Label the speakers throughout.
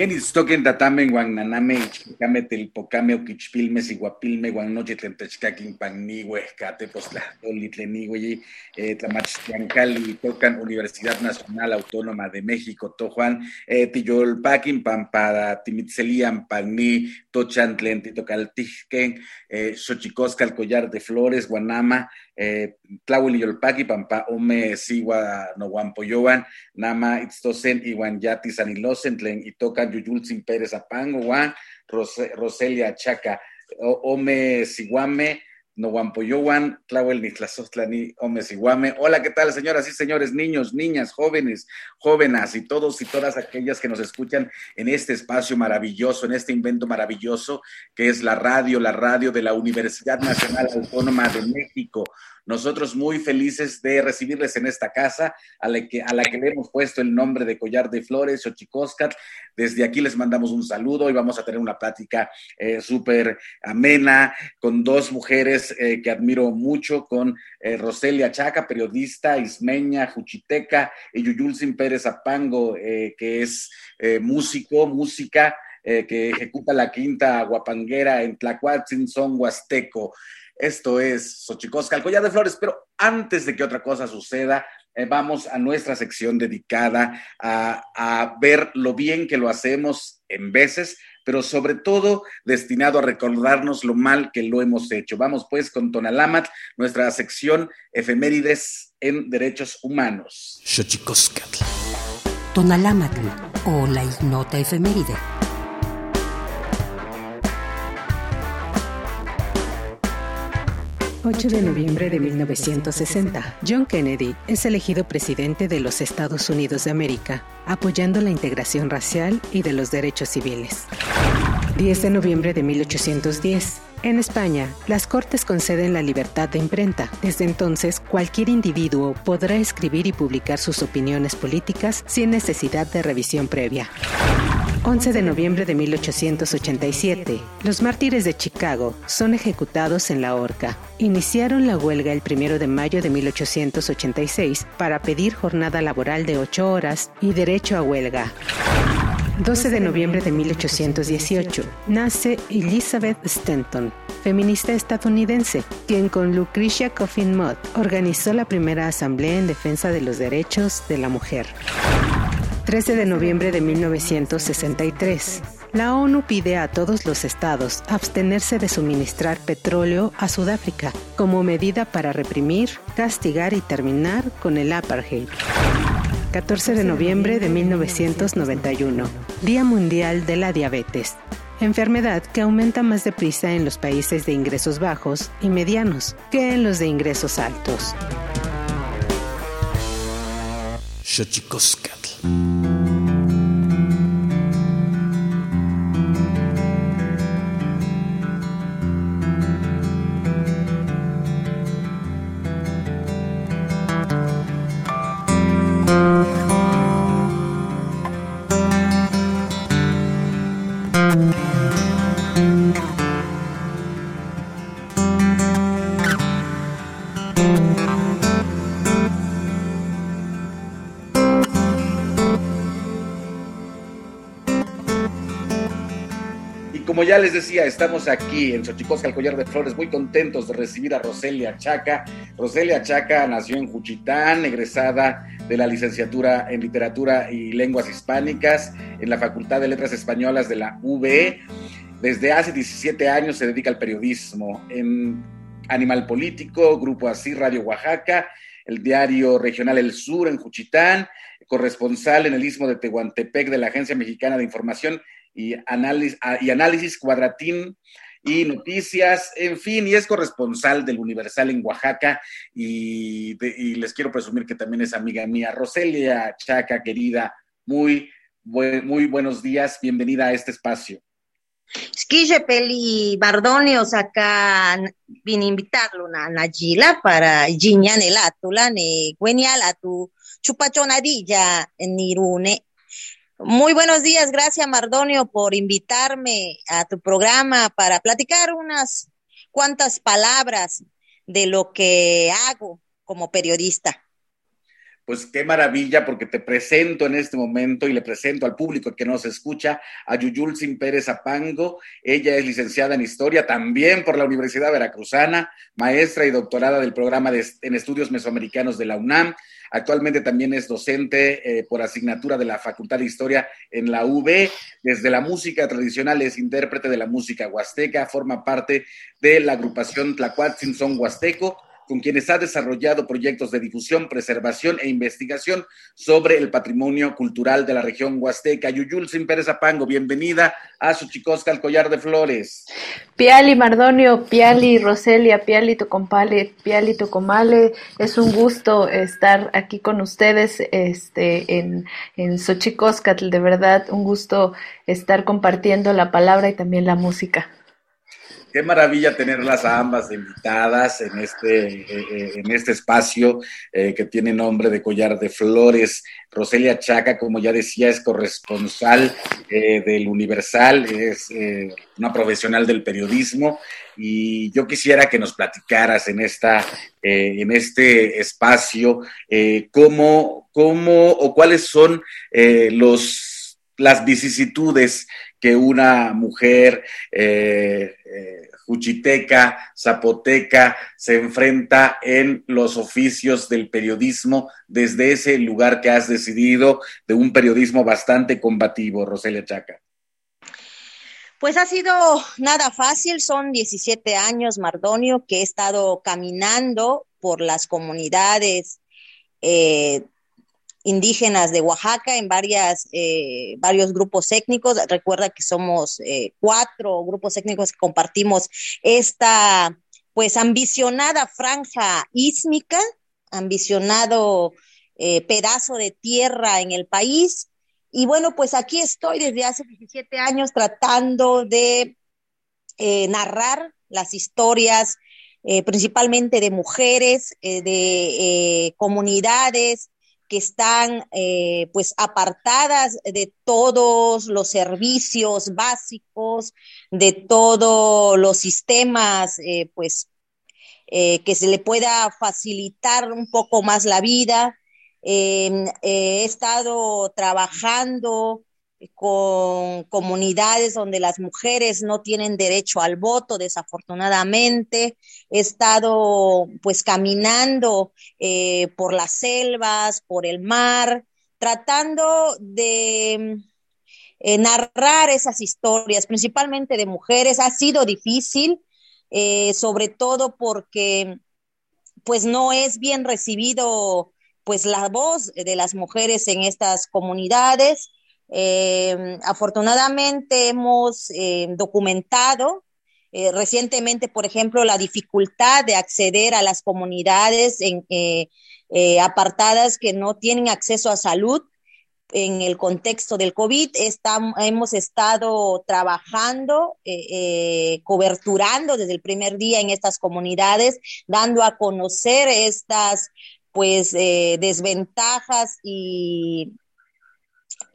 Speaker 1: Kenitstoken tatamen guan naname ichpocame telpocame oquichpilme siguapilme guan noche tlentechcaquin panni huescate postlahtoli tlenigüey eh, tlamachtiancali tocan Universidad Nacional Autónoma de México tojuan eh, tiyolpaquin pampada timitzelian panni tochan tlentitocaltijquen eh, xochicosca collar de flores guanama eh, Tlahuil Yolpaki, Pampa, Ome, Sigua, Noguampoyoan, Nama, Itztosen, Iwan Yati, Sanilosen, Tlen, Itoca, Yuyulzin Pérez Apango, Roselia Chaca, Ome, Siguame, Noguampoyowan, Tlahuel Nitlazostlani, Ome Siguame. Hola, ¿qué tal, señoras y señores, niños, niñas, jóvenes, jóvenes y todos y todas aquellas que nos escuchan en este espacio maravilloso, en este invento maravilloso que es la radio, la radio de la Universidad Nacional Autónoma de México. Nosotros muy felices de recibirles en esta casa, a la que, a la que le hemos puesto el nombre de Collar de Flores, Xochicóscat. Desde aquí les mandamos un saludo y vamos a tener una plática eh, súper amena con dos mujeres eh, que admiro mucho, con eh, Roselia Chaca, periodista, ismeña, juchiteca, y Yuyulcin Pérez Apango, que es músico, música. que ejecuta la quinta guapanguera en Tlacuatzin, son huasteco. Esto es Xochicosca, el collar de flores, pero antes de que otra cosa suceda, eh, vamos a nuestra sección dedicada a, a, ver lo bien que lo hacemos en veces, pero sobre todo destinado a recordarnos lo mal que lo hemos hecho. Vamos pues con Tonalamat, nuestra sección efemérides en derechos humanos.
Speaker 2: Xochicoscatl. Tonalamatl o la ignota efeméride.
Speaker 3: 8 de noviembre de 1960, John Kennedy es elegido presidente de los Estados Unidos de América, apoyando la integración racial y de los derechos civiles. 10 de noviembre de 1810. En España, las Cortes conceden la libertad de imprenta. Desde entonces, cualquier individuo podrá escribir y publicar sus opiniones políticas sin necesidad de revisión previa. 11 de noviembre de 1887. Los mártires de Chicago son ejecutados en la horca. Iniciaron la huelga el 1 de mayo de 1886 para pedir jornada laboral de 8 horas y derecho a huelga. 12 de noviembre de 1818 nace Elizabeth Stanton, feminista estadounidense, quien con Lucretia Coffin Mott organizó la primera asamblea en defensa de los derechos de la mujer. 13 de noviembre de 1963. La ONU pide a todos los estados abstenerse de suministrar petróleo a Sudáfrica como medida para reprimir, castigar y terminar con el apartheid. 14 de noviembre de 1991. Día Mundial de la Diabetes. Enfermedad que aumenta más deprisa en los países de ingresos bajos y medianos que en los de ingresos altos.
Speaker 1: como ya les decía, estamos aquí en Xochicosca, el Collar de Flores, muy contentos de recibir a Roselia Chaca. Roselia Chaca nació en Juchitán, egresada de la licenciatura en Literatura y Lenguas Hispánicas en la Facultad de Letras Españolas de la UBE. Desde hace 17 años se dedica al periodismo en Animal Político, Grupo Así, Radio Oaxaca, el diario regional El Sur en Juchitán, corresponsal en el Istmo de Tehuantepec de la Agencia Mexicana de Información y análisis, y análisis cuadratín y noticias, en fin, y es corresponsal del Universal en Oaxaca y, les quiero presumir que también es amiga mía, Roselia Chaca, querida, muy, muy buenos días, bienvenida a este espacio.
Speaker 4: Peli Bardonio acá vine invitarlo a Nayila para Giñan el Atula, ne Gueniala tu chupachonadilla en Nirune muy buenos días, gracias Mardonio por invitarme a tu programa para platicar unas cuantas palabras de lo que hago como periodista.
Speaker 1: Pues qué maravilla, porque te presento en este momento y le presento al público que nos escucha a Yuyulcin Pérez Apango. Ella es licenciada en Historia también por la Universidad Veracruzana, maestra y doctorada del programa en Estudios Mesoamericanos de la UNAM. Actualmente también es docente eh, por asignatura de la Facultad de Historia en la UB. Desde la música tradicional es intérprete de la música huasteca, forma parte de la agrupación Tlacuatzin Son Huasteco con quienes ha desarrollado proyectos de difusión, preservación e investigación sobre el patrimonio cultural de la región huasteca. Yuyul Sin Pérez Apango, bienvenida a Suchicosca, el collar de flores.
Speaker 5: Piali Mardonio, Piali Roselia, Piali Tocompale, Piali Tocomale, es un gusto estar aquí con ustedes este, en, en de verdad, un gusto estar compartiendo la palabra y también la música.
Speaker 1: Qué maravilla tenerlas a ambas invitadas en este, eh, eh, en este espacio eh, que tiene nombre de Collar de Flores. Roselia Chaca, como ya decía, es corresponsal del Universal, es una profesional del periodismo y yo quisiera que nos platicaras en, esta, en este espacio cómo, cómo o cuáles son los, las vicisitudes que una mujer eh, eh, juchiteca, zapoteca, se enfrenta en los oficios del periodismo desde ese lugar que has decidido de un periodismo bastante combativo, Roselia Chaca.
Speaker 4: Pues ha sido nada fácil, son 17 años, Mardonio, que he estado caminando por las comunidades eh, indígenas de Oaxaca en varias, eh, varios grupos étnicos. Recuerda que somos eh, cuatro grupos étnicos que compartimos esta pues ambicionada franja ísmica, ambicionado eh, pedazo de tierra en el país. Y bueno, pues aquí estoy desde hace 17 años tratando de narrar las historias principalmente de mujeres, de comunidades que están pues apartadas de todos los servicios básicos, de todos los sistemas pues que se le pueda facilitar un poco más la vida, Em, he estado trabajando con comunidades donde las mujeres no tienen derecho al voto, desafortunadamente. He estado pues caminando eh, por las selvas, por el mar, tratando de eh, narrar esas historias, principalmente de mujeres. Ha sido difícil, eh, sobre todo porque pues no es bien recibido pues la voz de las mujeres en estas comunidades. Eh, afortunadamente hemos eh, documentado eh, recientemente, por ejemplo, la dificultad de acceder a las comunidades en, apartadas que no tienen acceso a salud en el contexto del COVID. hemos estado trabajando, coberturando desde el primer día en estas comunidades, dando a conocer estas pues eh, desventajas y,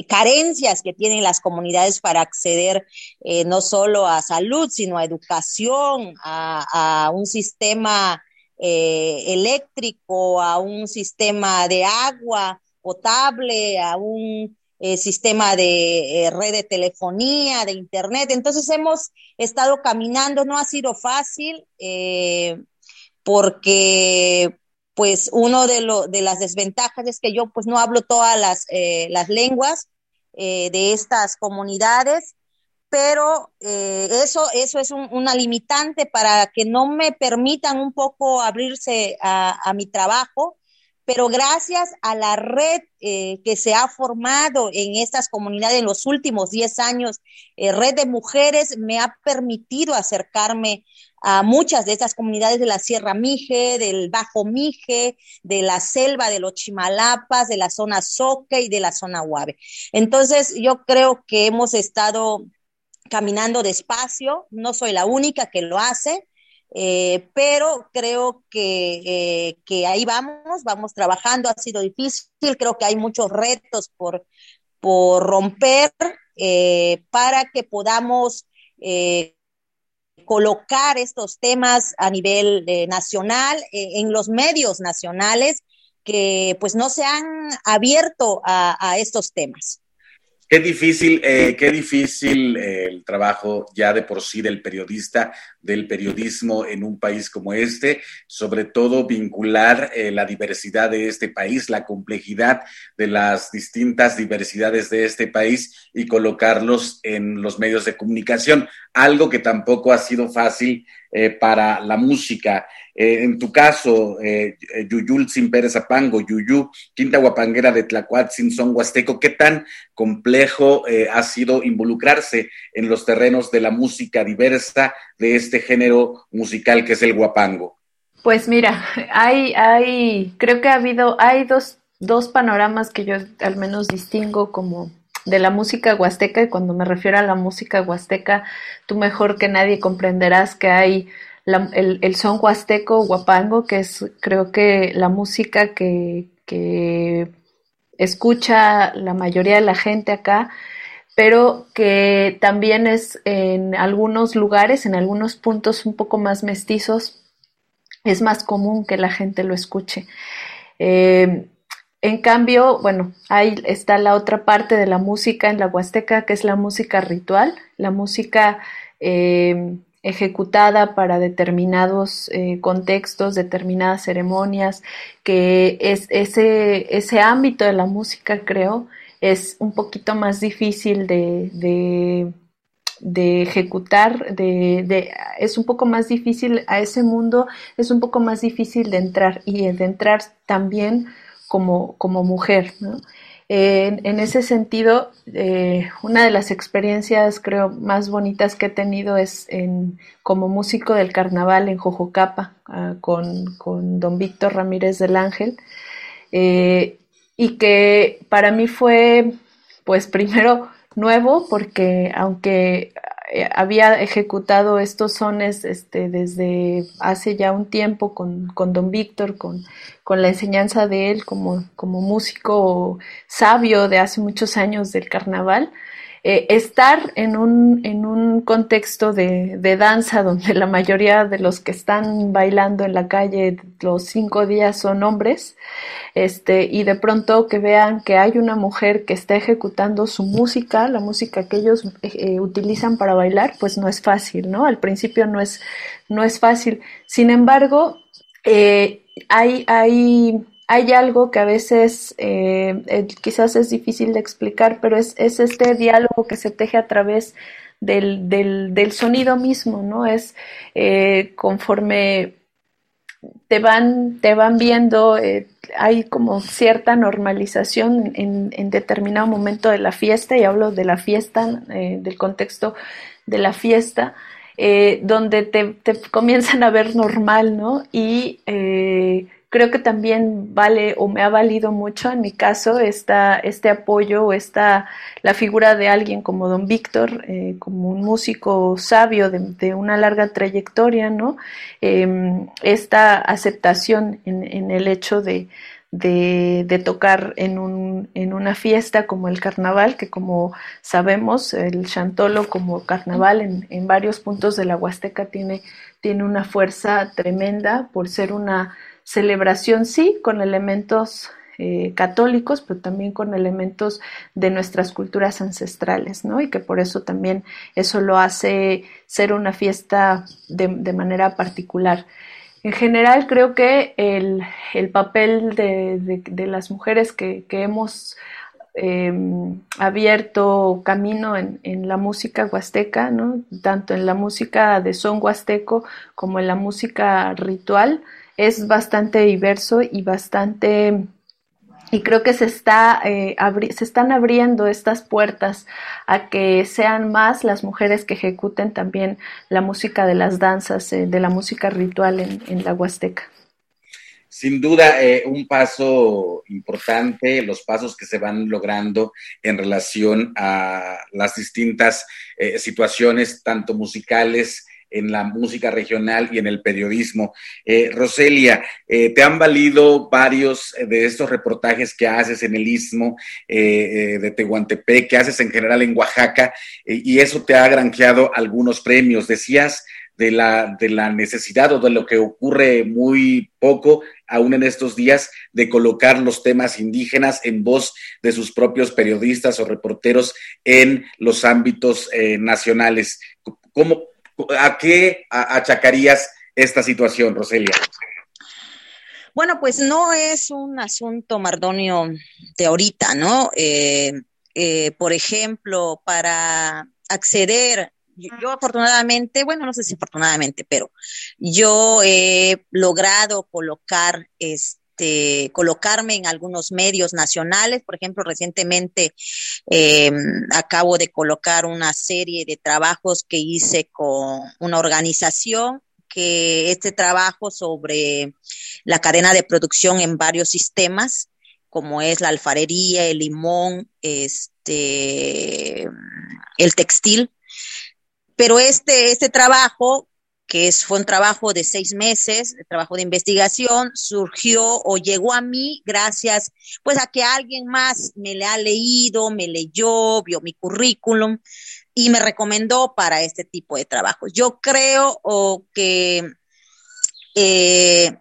Speaker 4: carencias que tienen las comunidades para acceder eh, no solo a salud, sino a educación, a, un sistema eh, eléctrico, a un sistema de agua potable, a un sistema de red de telefonía, de internet. Entonces hemos estado caminando, no ha sido fácil porque pues uno de, lo, de las desventajas es que yo pues no hablo todas las, eh, las lenguas eh, de estas comunidades, pero eh, eso, eso es un, una limitante para que no me permitan un poco abrirse a, a mi trabajo, pero gracias a la red que se ha formado en estas comunidades en los últimos 10 años, red de mujeres, me ha permitido acercarme a muchas de estas comunidades de la Sierra Mije, del Bajo Mije, de la selva de los Chimalapas, de la zona Soque y de la zona Huave. Entonces, yo creo que hemos estado caminando despacio, no soy la única que lo hace, eh, pero creo que, eh, que, ahí vamos, vamos trabajando, ha sido difícil, creo que hay muchos retos por, por romper eh, para que podamos colocar estos temas a nivel eh, nacional, eh, en los medios nacionales, que pues no se han abierto a estos temas.
Speaker 1: Qué difícil, eh, qué difícil eh, el trabajo ya de por sí del periodista, del periodismo en un país como este, sobre todo vincular eh, la diversidad de este país, la complejidad de las distintas diversidades de este país y colocarlos en los medios de comunicación, algo que tampoco ha sido fácil para la música. Eh, en tu caso, eh, Yuyul Sin Pérez Apango, Yuyu, Quinta Guapanguera de Tlacuatzin, Son Huasteco, ¿qué tan complejo eh, ha sido involucrarse en los terrenos de la música diversa de este género musical que es el guapango?
Speaker 5: Pues mira, hay, hay, creo que ha habido, hay dos, dos panoramas que yo al menos distingo como de la música huasteca y cuando me refiero a la música huasteca, tú mejor que nadie comprenderás que hay el, son huasteco, guapango, que es creo que la música que, que escucha la mayoría de la gente acá, pero que también es en algunos lugares, en algunos puntos un poco más mestizos, es más común que la gente lo escuche. Eh, en cambio, bueno, ahí está la otra parte de la música en la Huasteca, que es la música ritual, la música eh, ejecutada para determinados eh, contextos, determinadas ceremonias, que es ese, ese ámbito de la música, creo, es un poquito más difícil de, de, ejecutar, de, es un poco más difícil a ese mundo, es un poco más difícil de entrar y de entrar también como, como mujer. en ese sentido, eh, una de las experiencias creo más bonitas que he tenido es en, como músico del carnaval en Jojocapa ah, con, con, don Víctor Ramírez del Ángel eh, y que para mí fue pues primero nuevo porque aunque eh, había ejecutado estos sones este, desde hace ya un tiempo con, con don Víctor, con, con, la enseñanza de él como, como músico sabio de hace muchos años del carnaval. Eh, estar en un, en un contexto de, de, danza donde la mayoría de los que están bailando en la calle los cinco días son hombres, este, y de pronto que vean que hay una mujer que está ejecutando su música, la música que ellos eh, utilizan para bailar, pues no es fácil, ¿no? Al principio no es, no es fácil. Sin embargo, eh, hay, hay hay algo que a veces eh, eh, quizás es difícil de explicar, pero es, es, este diálogo que se teje a través del, del, sonido mismo, ¿no? Es eh, conforme te van, te van viendo, hay como cierta normalización en, en, determinado momento de la fiesta, y hablo de la fiesta, del contexto de la fiesta, donde te, te, comienzan a ver normal, ¿no? Y creo que también vale o me ha valido mucho en mi caso esta, este apoyo o esta, la figura de alguien como don Víctor, eh, como un músico sabio de, una larga trayectoria, ¿no? Em, esta aceptación en, el hecho de, de, tocar en, un, en una fiesta como el carnaval, que como sabemos, el chantolo como carnaval en, en varios puntos de la Huasteca tiene, tiene una fuerza tremenda por ser una celebración sí, con elementos eh, católicos, pero también con elementos de nuestras culturas ancestrales, ¿no? Y que por eso también eso lo hace ser una fiesta de, manera particular. En general, creo que el, papel de, las mujeres que, hemos em, abierto camino en, en, la música huasteca, ¿no? tanto en la música de son huasteco como en la música ritual, es bastante diverso y bastante y creo que se, está, eh, se están abriendo estas puertas a que sean más las mujeres que ejecuten también la música de las danzas, eh, de la música ritual en, la Huasteca.
Speaker 1: Sin duda, eh, un paso importante, los pasos que se van logrando en relación a las distintas situaciones, tanto musicales, en la música regional y en el periodismo. Eh, Roselia, eh, te han valido varios de estos reportajes que haces en el Istmo eh, de Tehuantepec, que haces en general en Oaxaca, y eso te ha granjeado algunos premios. Decías de la, de la necesidad o de lo que ocurre muy poco, aún en estos días, de colocar los temas indígenas en voz de sus propios periodistas o reporteros en los ámbitos nacionales. ¿Cómo, ¿A qué achacarías esta situación, Roselia?
Speaker 4: Bueno, pues no es un asunto, Mardonio, de ahorita, ¿no? Eh, eh, por ejemplo, para acceder, yo, afortunadamente, bueno, no sé si afortunadamente, pero yo he logrado colocar este este, colocarme en algunos medios nacionales. Por ejemplo, recientemente eh, acabo de colocar una serie de trabajos que hice con una organización que este trabajo sobre la cadena de producción en varios sistemas, como es la alfarería, el limón, este, el textil. Pero este, este trabajo que es, fue un trabajo de seis meses, trabajo de investigación, surgió o llegó a mí gracias pues a que alguien más me le ha leído, me leyó, vio mi currículum y me recomendó para este tipo de trabajos. Yo creo que eh,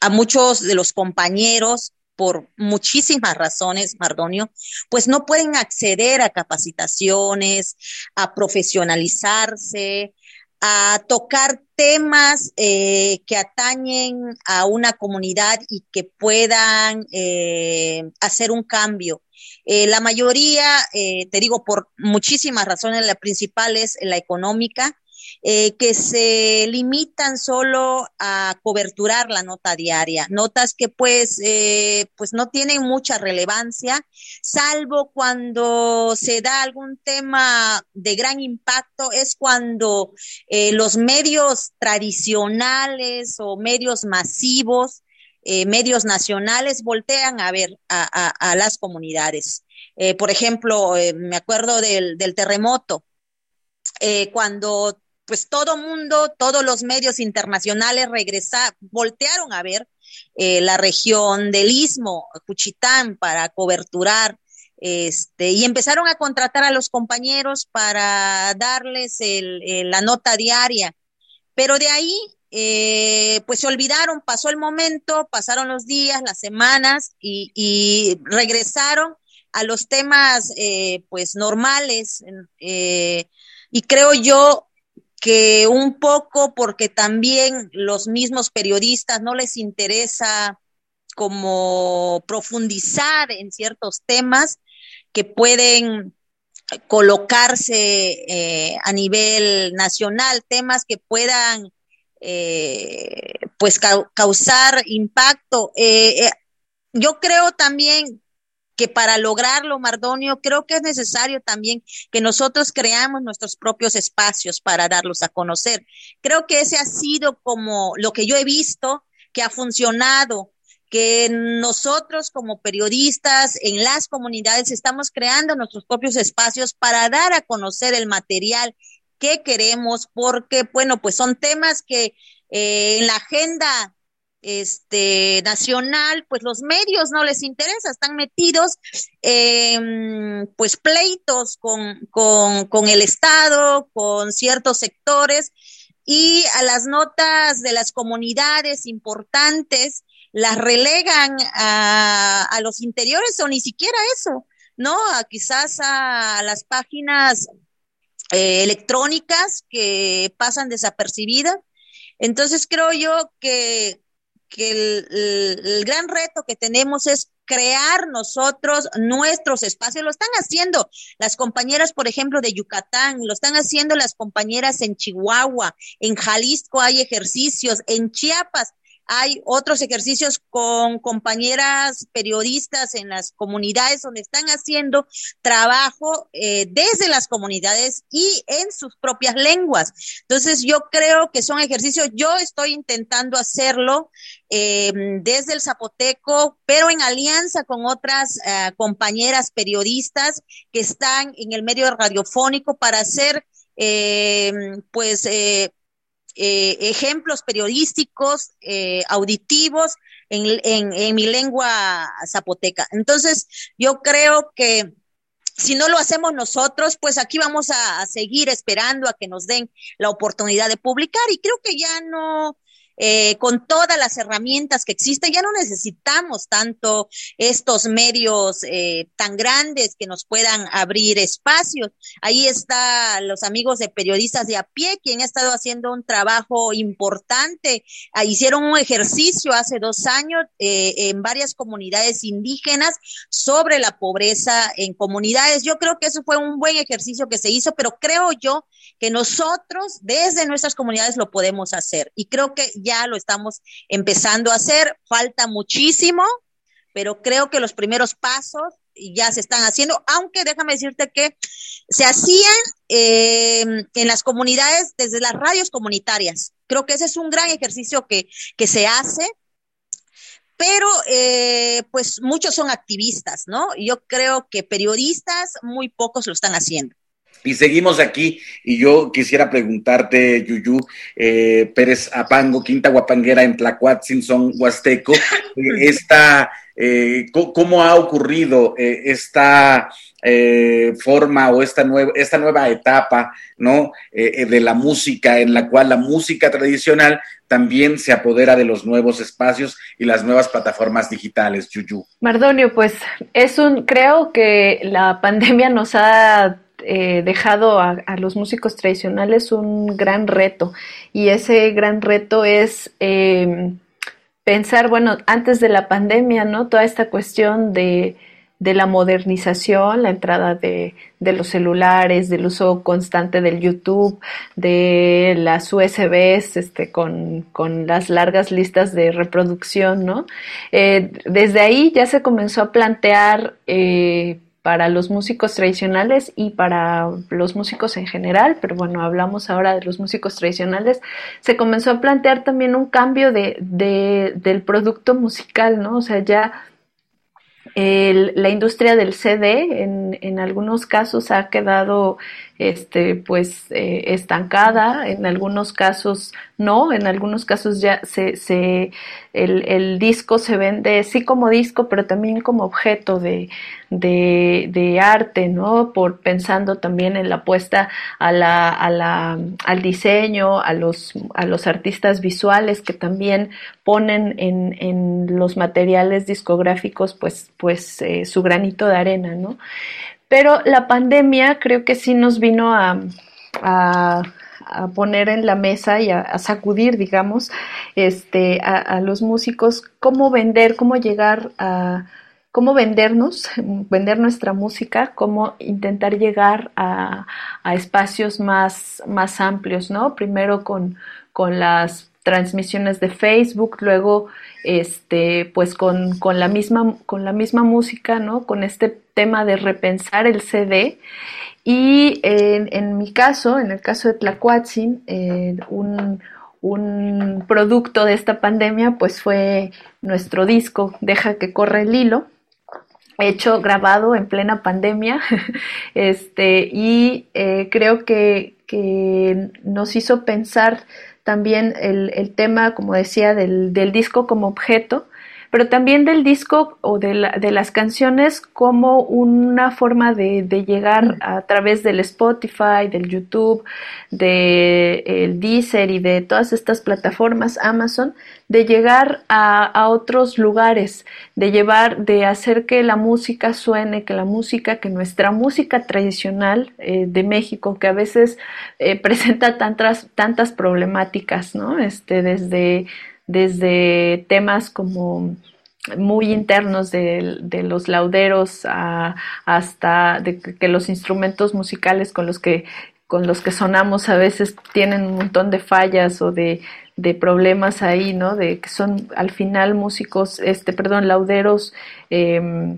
Speaker 4: a muchos de los compañeros por muchísimas razones, Mardonio, pues no pueden acceder a capacitaciones, a profesionalizarse, a tocar temas eh, que atañen a una comunidad y que puedan eh, hacer un cambio. Eh, la mayoría, te digo, por muchísimas razones, la principal es la económica, eh, que se limitan solo a coberturar la nota diaria, notas que pues, eh, pues no tienen mucha relevancia, salvo cuando se da algún tema de gran impacto, es cuando eh, los medios tradicionales o medios masivos, medios nacionales voltean a ver a, las comunidades. por ejemplo, me acuerdo del, del terremoto. cuando pues todo mundo, todos los medios internacionales regresaron, voltearon a ver eh, la región del Istmo, Cuchitán, para coberturar, este, y empezaron a contratar a los compañeros para darles la nota diaria. Pero de ahí, eh, pues se olvidaron, pasó el momento, pasaron los días, las semanas, y, regresaron a los temas, eh, pues, normales. y creo yo que un poco porque también los mismos periodistas no les interesa como profundizar en ciertos temas que pueden colocarse eh, a nivel nacional, temas que puedan eh, pues causar impacto. Eh, yo creo también que para lograrlo, Mardonio, creo que es necesario también que nosotros creamos nuestros propios espacios para darlos a conocer. Creo que ese ha sido como lo que yo he visto que ha funcionado que nosotros como periodistas en las comunidades estamos creando nuestros propios espacios para dar a conocer el material que queremos, porque, bueno, pues son temas que eh, en la agenda este, nacional, pues los medios no les interesa, están metidos en pues pleitos con, con, el Estado, con ciertos sectores y a las notas de las comunidades importantes las relegan a, a los interiores o ni siquiera eso, ¿no? A, quizás a las páginas eh, electrónicas que pasan desapercibidas. Entonces creo yo que que el, gran reto que tenemos es crear nosotros nuestros espacios. Lo están haciendo las compañeras, por ejemplo, de Yucatán, lo están haciendo las compañeras en Chihuahua, en Jalisco hay ejercicios, en Chiapas hay otros ejercicios con compañeras periodistas en las comunidades donde están haciendo trabajo eh, desde las comunidades y en sus propias lenguas. Entonces, yo creo que son ejercicios, yo estoy intentando hacerlo eh, desde el zapoteco, pero en alianza con otras eh, compañeras periodistas que están en el medio radiofónico para hacer, pues, eh, ejemplos periodísticos, eh, auditivos en, mi lengua zapoteca. Entonces, yo creo que si no lo hacemos nosotros, pues aquí vamos a, seguir esperando a que nos den la oportunidad de publicar y creo que ya no, eh, con todas las herramientas que existen, ya no necesitamos tanto estos medios eh, tan grandes que nos puedan abrir espacios. Ahí está los amigos de periodistas de a pie, quien ha estado haciendo un trabajo importante. Ah, hicieron un ejercicio hace dos años eh, en varias comunidades indígenas sobre la pobreza en comunidades. Yo creo que eso fue un buen ejercicio que se hizo, pero creo yo que nosotros desde nuestras comunidades lo podemos hacer. Y creo que lo estamos empezando a hacer, falta muchísimo, pero creo que los primeros pasos ya se están haciendo, aunque déjame decirte que se hacían eh, en las comunidades desde las radios comunitarias. Creo que ese es un gran ejercicio que, que se hace, pero eh, pues muchos son activistas, ¿no? Yo creo que periodistas muy pocos lo están haciendo.
Speaker 1: Y seguimos aquí, y yo quisiera preguntarte, Yuyu, eh, Pérez Apango, Quinta Guapanguera en Tlacuatzinson, Huasteco, eh, esta, eh, ¿cómo ha ocurrido eh, esta forma o esta nueva, esta nueva etapa, ¿no? de la música, en la cual la música tradicional también se apodera de los nuevos espacios y las nuevas plataformas digitales, Yuyu.
Speaker 5: Mardonio, pues es un, creo que la pandemia nos ha eh, dejado a, los músicos tradicionales un gran reto y ese gran reto es em, pensar, bueno, antes de la pandemia, ¿no? Toda esta cuestión de, de la modernización, la entrada de, de, los celulares, del uso constante del YouTube, de las USBs este, con, con las largas listas de reproducción, ¿no? Eh, desde ahí ya se comenzó a plantear eh, para los músicos tradicionales y para los músicos en general, pero bueno, hablamos ahora de los músicos tradicionales, se comenzó a plantear también un cambio de, de del producto musical, ¿no? O sea, ya la industria del CD en, algunos casos ha quedado este, pues eh, estancada, en algunos casos no, en algunos casos ya se, se el, el, disco se vende sí como disco, pero también como objeto de, de, de, arte, ¿no? Por pensando también en la apuesta a la, a la, al diseño, a los, a los artistas visuales que también ponen en, en los materiales discográficos pues, pues eh, su granito de arena, ¿no? Pero la pandemia creo que sí nos vino a, a, poner en la mesa y a, sacudir, digamos, este, a, los músicos cómo vender, cómo llegar a cómo vendernos, vender nuestra música, cómo intentar llegar a, espacios más, más amplios, ¿no? Primero con, con las transmisiones de Facebook, luego este, pues con, con, la misma, con la misma música, ¿no? Con este tema de repensar el CD. Y en, mi caso, en el caso de Tlacuatzin, eh, un, un producto de esta pandemia, pues fue nuestro disco Deja que corra el hilo, hecho, grabado en plena pandemia, este, y eh, creo que, que, nos hizo pensar también el, el tema, como decía, del, del, disco como objeto, pero también del disco o de, la, de las canciones como una forma de, de, llegar a través del Spotify, del YouTube, del el Deezer y de todas estas plataformas Amazon, de llegar a, a, otros lugares, de llevar, de hacer que la música suene, que la música, que nuestra música tradicional eh, de México, que a veces eh, presenta tantas, tantas problemáticas, ¿no? Este, desde desde temas como muy internos de, los lauderos hasta de que los instrumentos musicales con los que con los que sonamos a veces tienen un montón de fallas o de, problemas ahí, ¿no? De que son al final músicos, este, perdón, lauderos, eh,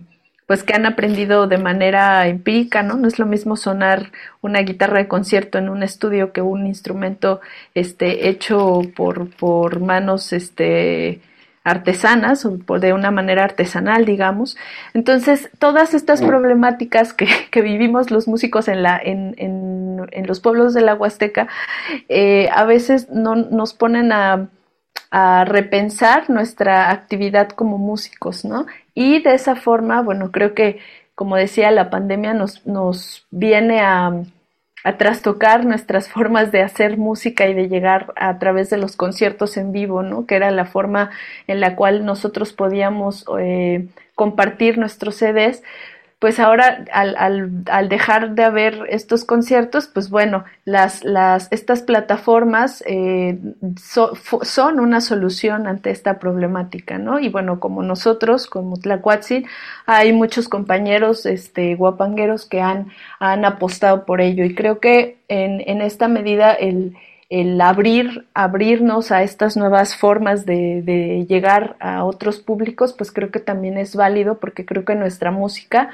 Speaker 5: pues que han aprendido de manera empírica, ¿no? No es lo mismo sonar una guitarra de concierto en un estudio que un instrumento este hecho por, por manos este artesanas o por, de una manera artesanal, digamos. Entonces, todas estas problemáticas que, que vivimos los músicos en, la, en, en, en los pueblos de la Huasteca, eh, a veces no, nos ponen a, a repensar nuestra actividad como músicos, ¿no? Y de esa forma, bueno, creo que, como decía, la pandemia nos, nos viene a, a trastocar nuestras formas de hacer música y de llegar a través de los conciertos en vivo, ¿no? Que era la forma en la cual nosotros podíamos eh, compartir nuestros CDs, pues ahora al, al, al, dejar de haber estos conciertos, pues bueno, las, las, estas plataformas eh, so, son una solución ante esta problemática, ¿no? Y bueno, como nosotros, como Tlacuatzin, hay muchos compañeros este, guapangueros que han, han apostado por ello y creo que en, en esta medida el, el abrir, abrirnos a estas nuevas formas de, de, llegar a otros públicos, pues creo que también es válido porque creo que nuestra música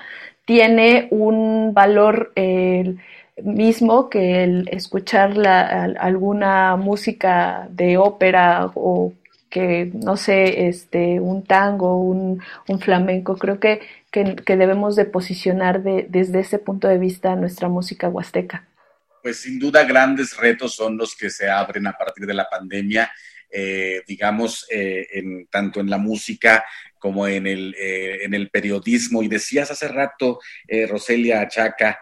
Speaker 5: tiene un valor eh, mismo que el escuchar la, alguna música de ópera o que no sé, este, un tango, un, un flamenco, creo que, que, que, debemos de posicionar de, desde ese punto de vista nuestra música huasteca
Speaker 1: pues sin duda grandes retos son los que se abren a partir de la pandemia, eh, digamos, eh, tanto en la música como en el, eh, en el periodismo. Y decías hace rato, Roselia Achaca,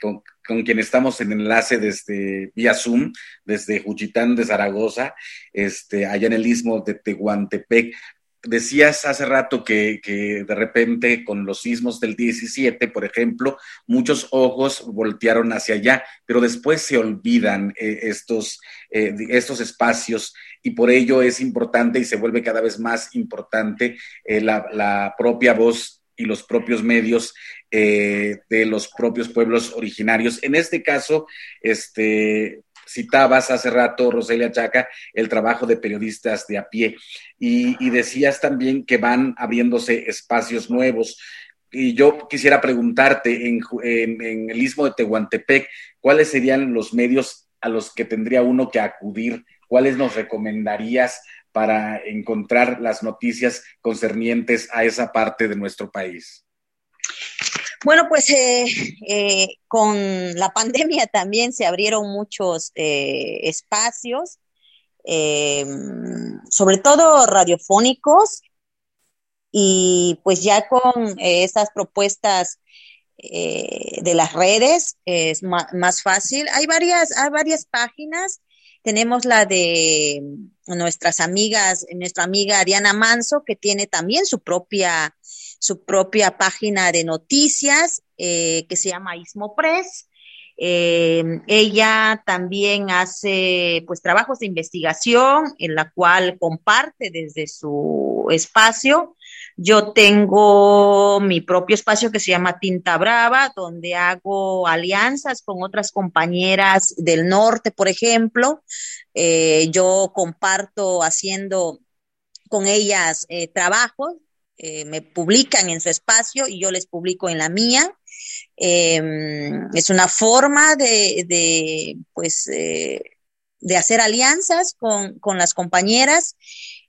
Speaker 1: con, con, quien estamos en enlace desde vía Zoom, desde Juchitán de Zaragoza, este, allá en el istmo de Tehuantepec, Decías hace rato que, de repente con los sismos del 17, por ejemplo, muchos ojos voltearon hacia allá, pero después se olvidan eh, estos, eh, estos espacios y por ello es importante y se vuelve cada vez más importante eh, la, propia voz y los propios medios de los propios pueblos originarios. En este caso, este, citabas hace rato, Roselia Chaca, el trabajo de periodistas de a pie y, decías también que van abriéndose espacios nuevos. Y yo quisiera preguntarte, en, en el istmo de Tehuantepec, ¿cuáles serían los medios a los que tendría uno que acudir? ¿Cuáles nos recomendarías para encontrar las noticias concernientes a esa parte de nuestro país?
Speaker 4: Bueno, pues eh, eh, con la pandemia también se abrieron muchos eh, espacios, sobre todo radiofónicos, y pues ya con estas propuestas de las redes es más, fácil. Hay varias, hay varias páginas. Tenemos la de nuestras amigas, nuestra amiga Diana Manso, que tiene también su propia su propia página de noticias eh, que se llama Ismo Press. Eh, ella también hace pues trabajos de investigación en la cual comparte desde su espacio. Yo tengo mi propio espacio que se llama Tinta Brava, donde hago alianzas con otras compañeras del norte, por ejemplo. Eh, yo comparto haciendo con ellas trabajos eh, me publican en su espacio y yo les publico en la mía. Em, es una forma de, pues, eh, de hacer alianzas con, las compañeras.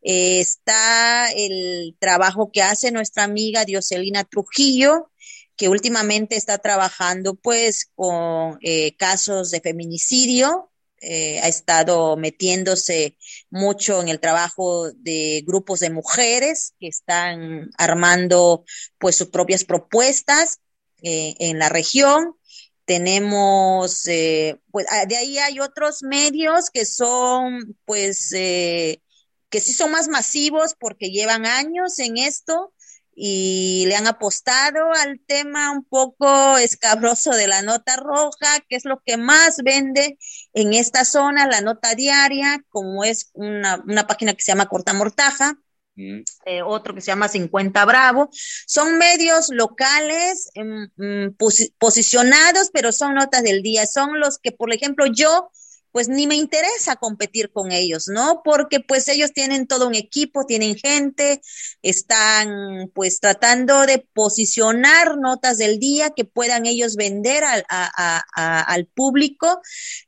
Speaker 4: Eh, está el trabajo que hace nuestra amiga Dioselina Trujillo, que últimamente está trabajando pues con casos de feminicidio eh, ha estado metiéndose mucho en el trabajo de grupos de mujeres que están armando pues sus propias propuestas eh, en la región. Tenemos, eh, pues ah, de ahí hay otros medios que son pues que sí son más masivos porque llevan años en esto y le han apostado al tema un poco escabroso de la nota roja, que es lo que más vende en esta zona, la nota diaria, como es una, página que se llama Corta Mortaja, mm. eh, otro que se llama 50 Bravo. Son medios locales em, mm, posicionados, pero son notas del día. Son los que, por ejemplo, yo pues ni me interesa competir con ellos, ¿no? Porque pues ellos tienen todo un equipo, tienen gente, están pues tratando de posicionar notas del día que puedan ellos vender al, al público.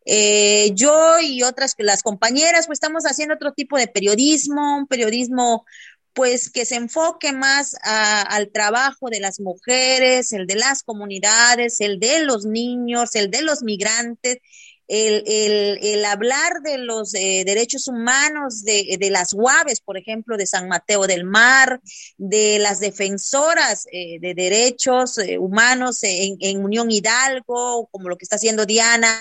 Speaker 4: Eh, yo y otras, las compañeras, pues estamos haciendo otro tipo de periodismo, un periodismo pues que se enfoque más al trabajo de las mujeres, el de las comunidades, el de los niños, el de los migrantes el, el, hablar de los eh, derechos humanos de, de, las UAVES, por ejemplo, de San Mateo del Mar, de las defensoras eh, de derechos eh, humanos en, en, Unión Hidalgo, como lo que está haciendo Diana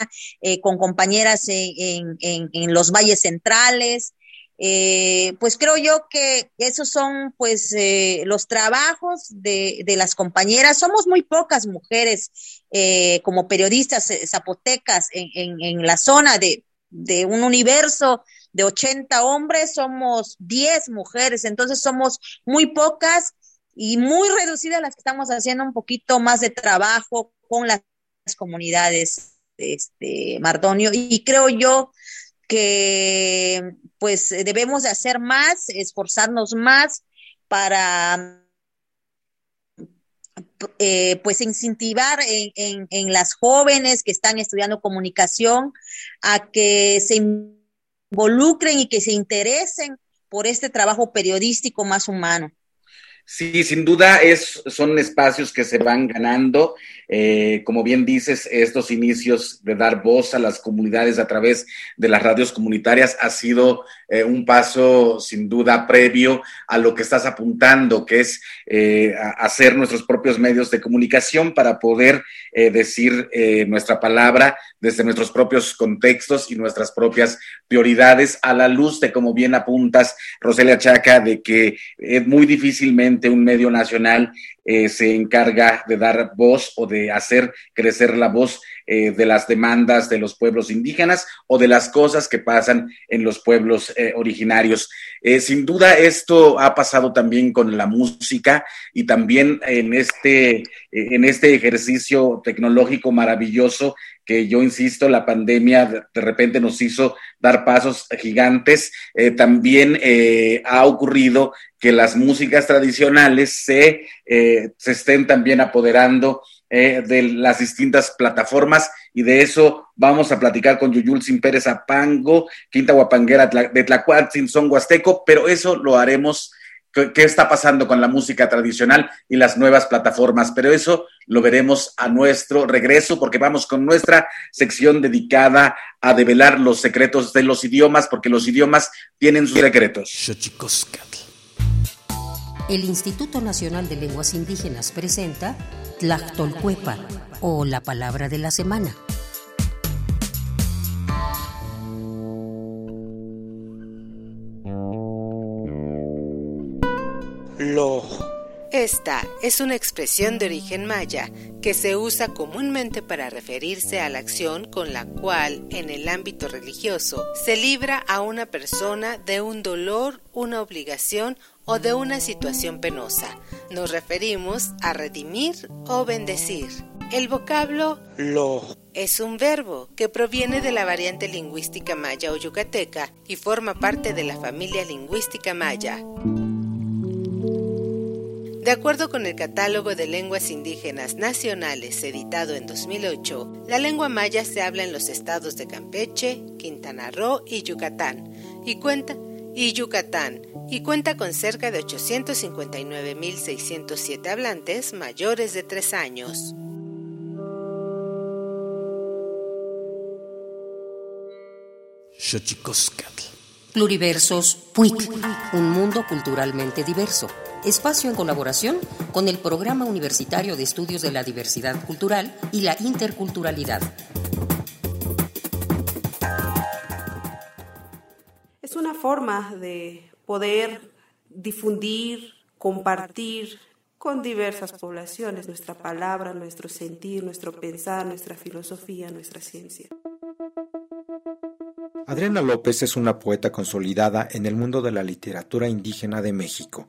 Speaker 4: con compañeras en, en, en los valles centrales. Eh, pues creo yo que esos son pues eh, los trabajos de, de, las compañeras. Somos muy pocas mujeres eh, como periodistas zapotecas en, en, en la zona de, de, un universo de 80 hombres, somos 10 mujeres, entonces somos muy pocas y muy reducidas las que estamos haciendo un poquito más de trabajo con las comunidades, este, Mardonio, y creo yo que pues debemos de hacer más, esforzarnos más para eh, pues incentivar en, en, las jóvenes que están estudiando comunicación a que se involucren y que se interesen por este trabajo periodístico más humano.
Speaker 1: Sí, sin duda es, son espacios que se van ganando. Eh, como bien dices, estos inicios de dar voz a las comunidades a través de las radios comunitarias ha sido eh, un paso sin duda previo a lo que estás apuntando, que es eh, hacer nuestros propios medios de comunicación para poder decir nuestra palabra desde nuestros propios contextos y nuestras propias prioridades a la luz de, como bien apuntas, Roselia Chaca, de que es muy difícilmente un medio nacional eh, se encarga de dar voz o de hacer crecer la voz eh, de las demandas de los pueblos indígenas o de las cosas que pasan en los pueblos eh, originarios. Eh, sin duda esto ha pasado también con la música y también en este, en este ejercicio tecnológico maravilloso que yo insisto, la pandemia de repente nos hizo dar pasos gigantes. también ha ocurrido que las músicas tradicionales se, se estén también apoderando eh, de las distintas plataformas y de eso vamos a platicar con Yuyul Sin Pérez Apango, Quinta Guapanguera de Tlacuatzin Son Huasteco, pero eso lo haremos qué está pasando con la música tradicional y las nuevas plataformas, pero eso lo veremos a nuestro regreso porque vamos con nuestra sección dedicada a develar los secretos de los idiomas porque los idiomas tienen sus secretos.
Speaker 2: El Instituto Nacional de Lenguas Indígenas presenta Tlachtolcuepa o la palabra de la semana.
Speaker 3: Lo. Esta es una expresión de origen maya que se usa comúnmente para referirse a la acción con la cual, en el ámbito religioso, se libra a una persona de un dolor, una obligación o de una situación penosa. Nos referimos a redimir o bendecir. El vocablo lo es un verbo que proviene de la variante lingüística maya o yucateca y forma parte de la familia lingüística maya. De acuerdo con el Catálogo de Lenguas Indígenas Nacionales editado en 2008, la lengua maya se habla en los estados de Campeche, Quintana Roo y Yucatán y cuenta y Yucatán, y cuenta con cerca de 859.607 hablantes mayores de 3 años.
Speaker 2: Pluriversos PUIC, un mundo culturalmente diverso. Espacio en colaboración con el Programa Universitario de Estudios de la Diversidad Cultural y la Interculturalidad.
Speaker 6: Una forma de poder difundir, compartir con diversas poblaciones nuestra palabra, nuestro sentir, nuestro pensar, nuestra filosofía, nuestra ciencia.
Speaker 7: Adriana López es una poeta consolidada en el mundo de la literatura indígena de México.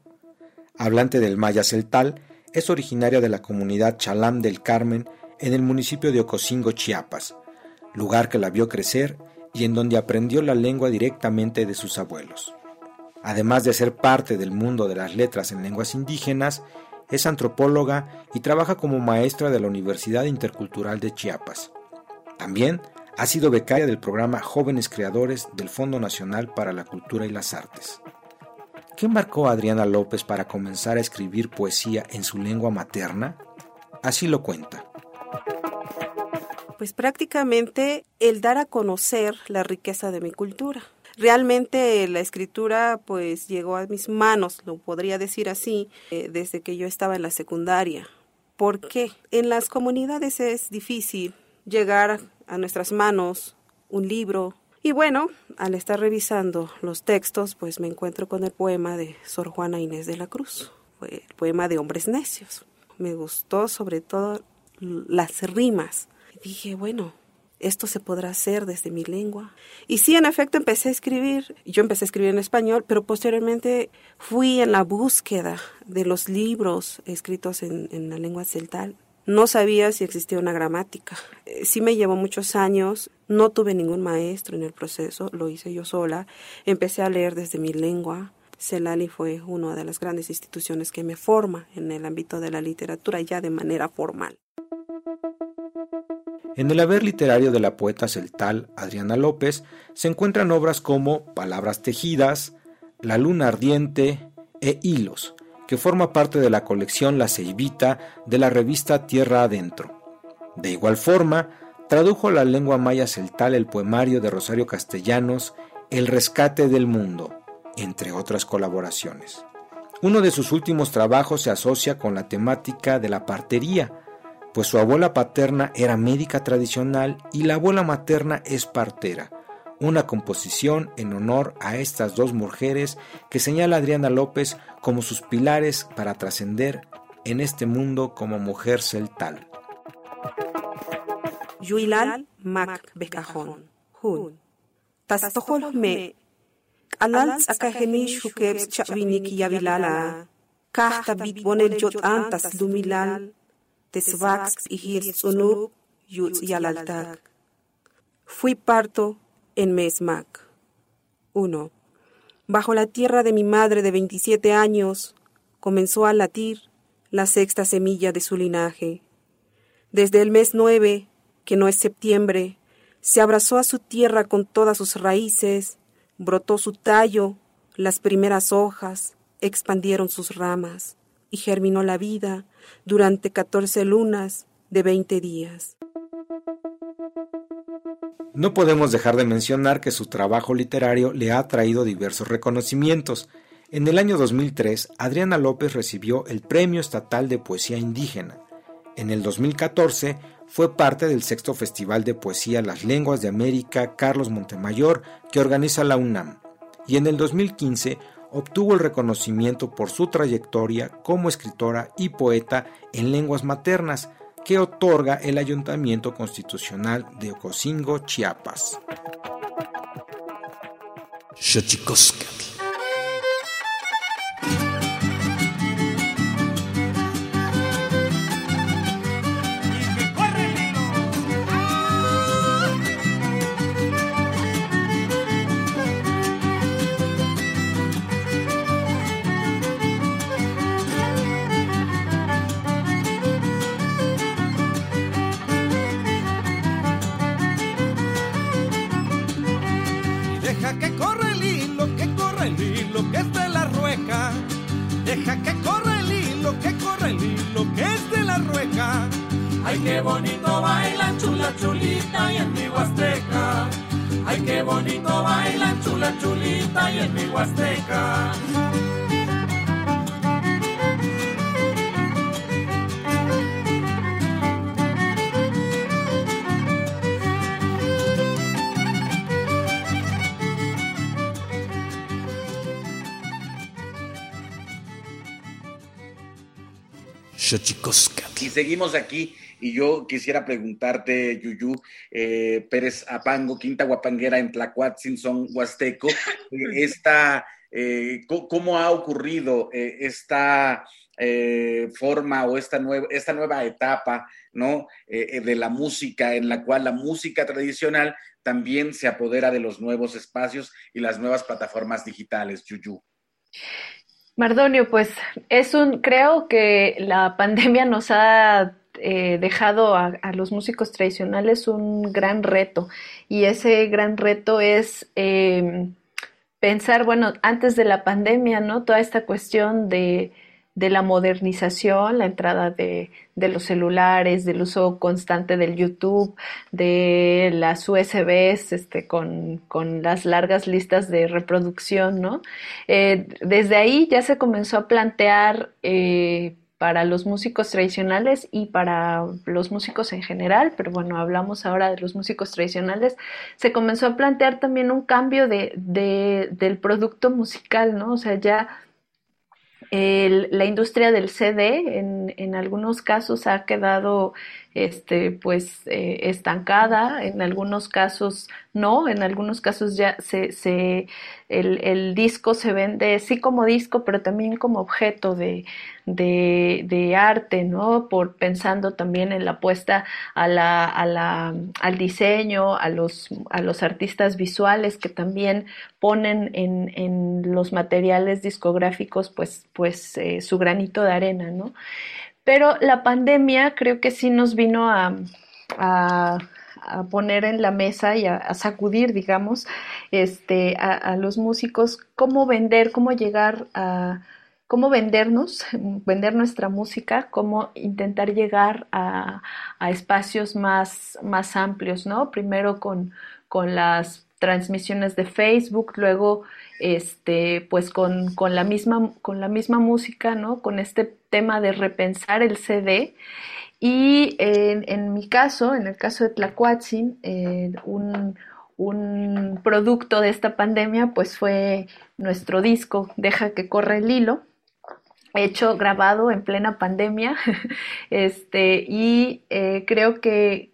Speaker 7: Hablante del maya celtal, es originaria de la comunidad Chalam del Carmen en el municipio de Ocosingo, Chiapas, lugar que la vio crecer y en donde aprendió la lengua directamente de sus abuelos. Además de ser parte del mundo de las letras en lenguas indígenas, es antropóloga y trabaja como maestra de la Universidad Intercultural de Chiapas. También ha sido becaria del programa Jóvenes Creadores del Fondo Nacional para la Cultura y las Artes. ¿Qué marcó a Adriana López para comenzar a escribir poesía en su lengua materna? Así lo cuenta.
Speaker 6: Pues prácticamente el dar a conocer la riqueza de mi cultura. Realmente la escritura pues llegó a mis manos, lo podría decir así, eh, desde que yo estaba en la secundaria. ¿Por qué? En las comunidades es difícil llegar a nuestras manos un libro. Y bueno, al estar revisando los textos, pues me encuentro con el poema de Sor Juana Inés de la Cruz, el poema de Hombres Necios. Me gustó sobre todo las rimas dije, bueno, esto se podrá hacer desde mi lengua. Y sí, en efecto, empecé a escribir. Yo empecé a escribir en español, pero posteriormente fui en la búsqueda de los libros escritos en, en la lengua celtal. No sabía si existía una gramática. Eh, sí me llevó muchos años, no tuve ningún maestro en el proceso, lo hice yo sola. Empecé a leer desde mi lengua. Celali fue una de las grandes instituciones que me forma en el ámbito de la literatura ya de manera formal.
Speaker 7: En el haber literario de la poeta celtal Adriana López se encuentran obras como Palabras tejidas, La luna ardiente e Hilos, que forma parte de la colección La Ceibita de la revista Tierra Adentro. De igual forma, tradujo a la lengua maya celtal el poemario de Rosario Castellanos El rescate del mundo, entre otras colaboraciones. Uno de sus últimos trabajos se asocia con la temática de la partería, pues su abuela paterna era médica tradicional y la abuela materna es partera, una composición en honor a estas dos mujeres que señala Adriana López como sus pilares para trascender en este mundo como mujer celtal.
Speaker 6: yuilal mak bekajón, hun. Me, shukebs chavinik yavilala, kahta antas lumilal, tsunub yutz yalaltak. Fui parto en Mesmac. 1. Bajo la tierra de mi madre de 27 años comenzó a latir la sexta semilla de su linaje. Desde el mes 9, que no es septiembre, se abrazó a su tierra con todas sus raíces, brotó su tallo, las primeras hojas, expandieron sus ramas y germinó la vida durante catorce lunas de veinte días.
Speaker 7: No podemos dejar de mencionar que su trabajo literario le ha traído diversos reconocimientos. En el año 2003, Adriana López recibió el Premio Estatal de Poesía Indígena. En el 2014 fue parte del sexto Festival de Poesía Las Lenguas de América Carlos Montemayor que organiza la UNAM. Y en el 2015 obtuvo el reconocimiento por su trayectoria como escritora y poeta en lenguas maternas, que otorga el Ayuntamiento Constitucional de Ocosingo, Chiapas.
Speaker 8: Qué bonito bailan chula chulita y en mi huasteca. Ay, qué bonito bailan chula chulita y en mi huasteca.
Speaker 1: Y seguimos aquí y yo quisiera preguntarte, Yuyu, eh, Pérez Apango, Quinta Guapanguera en Tlacuatzin, son Huasteco, esta, eh, ¿cómo ha ocurrido eh, esta forma o esta nueva, esta nueva etapa ¿no? de la música, en la cual la música tradicional también se apodera de los nuevos espacios y las nuevas plataformas digitales, Yuyu?
Speaker 5: Mardonio, pues es un, creo que la pandemia nos ha eh, dejado a, los músicos tradicionales un gran reto y ese gran reto es em, pensar, bueno, antes de la pandemia, ¿no? Toda esta cuestión de de la modernización, la entrada de, los celulares, del uso constante del YouTube, de las USBs este, con, las largas listas de reproducción, ¿no? Eh, desde ahí ya se comenzó a plantear eh, para los músicos tradicionales y para los músicos en general, pero bueno, hablamos ahora de los músicos tradicionales, se comenzó a plantear también un cambio de, del producto musical, ¿no? O sea, ya la industria del CD en, en, algunos casos ha quedado este, pues, eh, estancada, en algunos casos no, en algunos casos ya se, se el, el, disco se vende sí como disco, pero también como objeto de, de, arte, ¿no? Por pensando también en la apuesta a la, a la, al diseño, a los, a los artistas visuales que también ponen en, en los materiales discográficos pues, pues eh, su granito de arena, ¿no? Pero la pandemia creo que sí nos vino a, poner en la mesa y a, sacudir, digamos, este, a, los músicos cómo vender, cómo llegar a cómo vendernos, vender nuestra música, cómo intentar llegar a, espacios más, más amplios, ¿no? Primero con, con las transmisiones de Facebook, luego este, pues con, la misma, con la misma música, ¿no? Con este tema de repensar el CD. Y en, mi caso, en el caso de Tlacuatzin, eh, un, producto de esta pandemia, pues fue nuestro disco Deja que corra el hilo, hecho, grabado en plena pandemia, este, y eh, creo que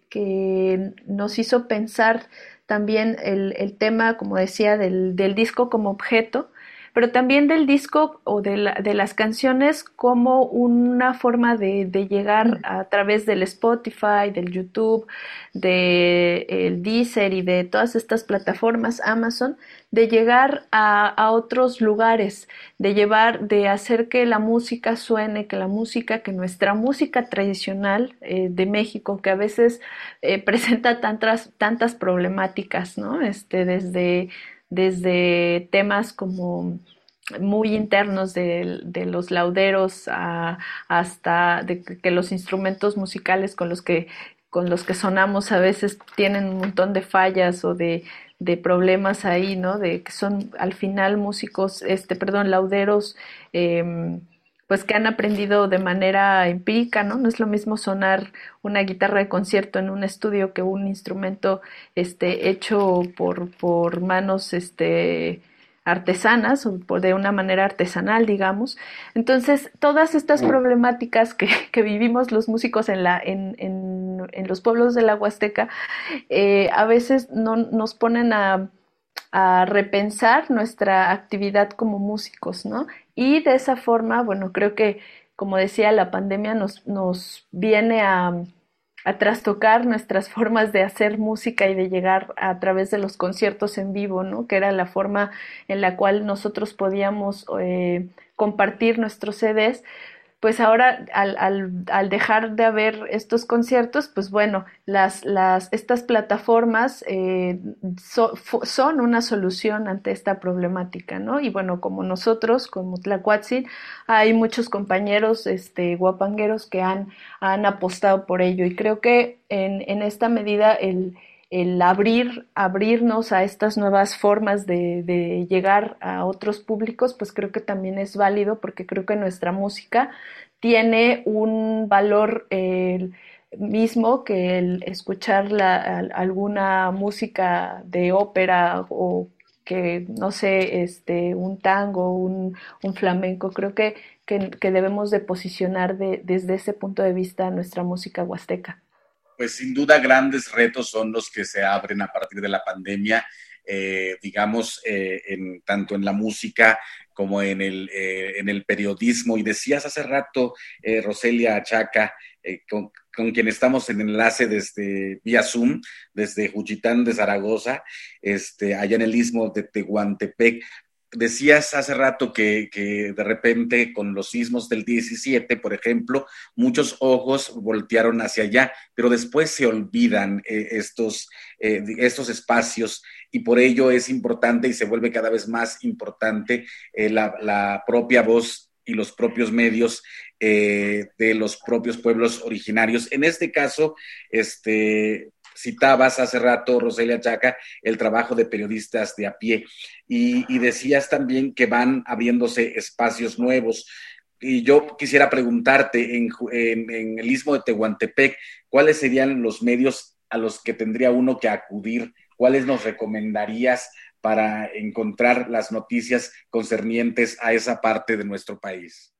Speaker 5: nos hizo pensar también el, tema, como decía, del, del disco como objeto pero también del disco o de, las canciones como una forma de, llegar a través del Spotify, del YouTube, del Deezer y de todas estas plataformas Amazon, de llegar a, otros lugares, de llevar, de hacer que la música suene, que la música, que nuestra música tradicional eh, de México, que a veces eh, presenta tantas, tantas problemáticas, ¿no? Este, desde desde temas como muy internos de, los lauderos hasta de que los instrumentos musicales con los que con los que sonamos a veces tienen un montón de fallas o de, problemas ahí, ¿no? De que son al final músicos, este, perdón, lauderos, em, pues que han aprendido de manera empírica, ¿no? No es lo mismo sonar una guitarra de concierto en un estudio que un instrumento este, hecho por, por manos este, artesanas o de una manera artesanal, digamos. Entonces, todas estas problemáticas que, que vivimos los músicos en, la, en, en, en los pueblos de la Huasteca, eh, a veces no, nos ponen a, a repensar nuestra actividad como músicos, ¿no? Y de esa forma, bueno, creo que, como decía, la pandemia nos, nos viene a, a trastocar nuestras formas de hacer música y de llegar a través de los conciertos en vivo, ¿no? Que era la forma en la cual nosotros podíamos eh, compartir nuestros CDs, pues ahora al, al, al, dejar de haber estos conciertos, pues bueno, las, las, estas plataformas eh, son una solución ante esta problemática, ¿no? Y bueno, como nosotros, como Tlacuatzin, hay muchos compañeros este, guapangueros que han, han apostado por ello y creo que en, en esta medida el, el abrir, abrirnos a estas nuevas formas de, de, llegar a otros públicos, pues creo que también es válido porque creo que nuestra música tiene un valor eh, mismo que el escuchar la, alguna música de ópera o que, no sé, este, un tango, un, un flamenco. Creo que, que, que, debemos de posicionar de, desde ese punto de vista nuestra música huasteca
Speaker 1: pues sin duda grandes retos son los que se abren a partir de la pandemia, eh, digamos, eh, tanto en la música como en el, eh, en el periodismo. Y decías hace rato, Roselia Achaca, con, con, quien estamos en enlace desde vía Zoom, desde Juchitán de Zaragoza, este, allá en el istmo de Tehuantepec, Decías hace rato que, de repente con los sismos del 17, por ejemplo, muchos ojos voltearon hacia allá, pero después se olvidan eh, estos, eh, estos espacios y por ello es importante y se vuelve cada vez más importante eh, la, la, propia voz y los propios medios de los propios pueblos originarios. En este caso, este, citabas hace rato, Roselia Chaca, el trabajo de periodistas de a pie y, decías también que van abriéndose espacios nuevos. Y yo quisiera preguntarte, en, en, el istmo de Tehuantepec, ¿cuáles serían los medios a los que tendría uno que acudir? ¿Cuáles nos recomendarías para encontrar las noticias concernientes a esa parte de nuestro país?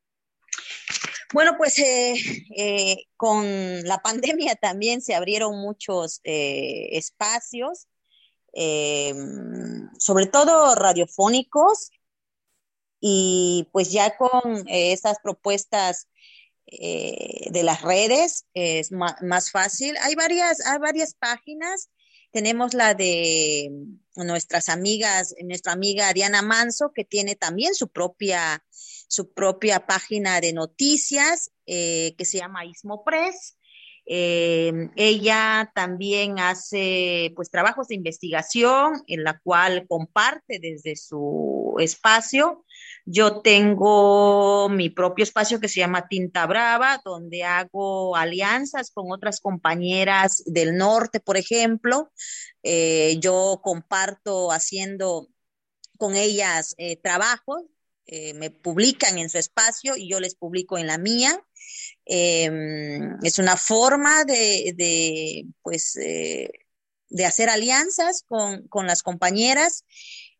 Speaker 4: Bueno, pues eh, eh, con la pandemia también se abrieron muchos eh, espacios, sobre todo radiofónicos, y pues ya con estas propuestas de las redes es más, fácil. Hay varias, hay varias páginas. Tenemos la de nuestras amigas, nuestra amiga Diana Manso, que tiene también su propia su propia página de noticias eh, que se llama Ismo Press. Eh, ella también hace pues trabajos de investigación en la cual comparte desde su espacio. Yo tengo mi propio espacio que se llama Tinta Brava, donde hago alianzas con otras compañeras del norte, por ejemplo. Eh, yo comparto haciendo con ellas trabajos eh, me publican en su espacio y yo les publico en la mía. Em, es una forma de, pues, eh, de hacer alianzas con, las compañeras.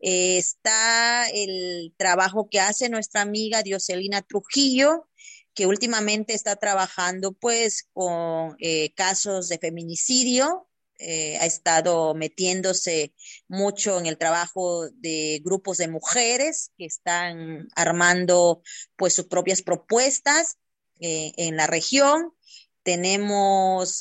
Speaker 4: Eh, está el trabajo que hace nuestra amiga Dioselina Trujillo, que últimamente está trabajando pues con casos de feminicidio, eh, ha estado metiéndose mucho en el trabajo de grupos de mujeres que están armando pues sus propias propuestas eh, en la región. Tenemos,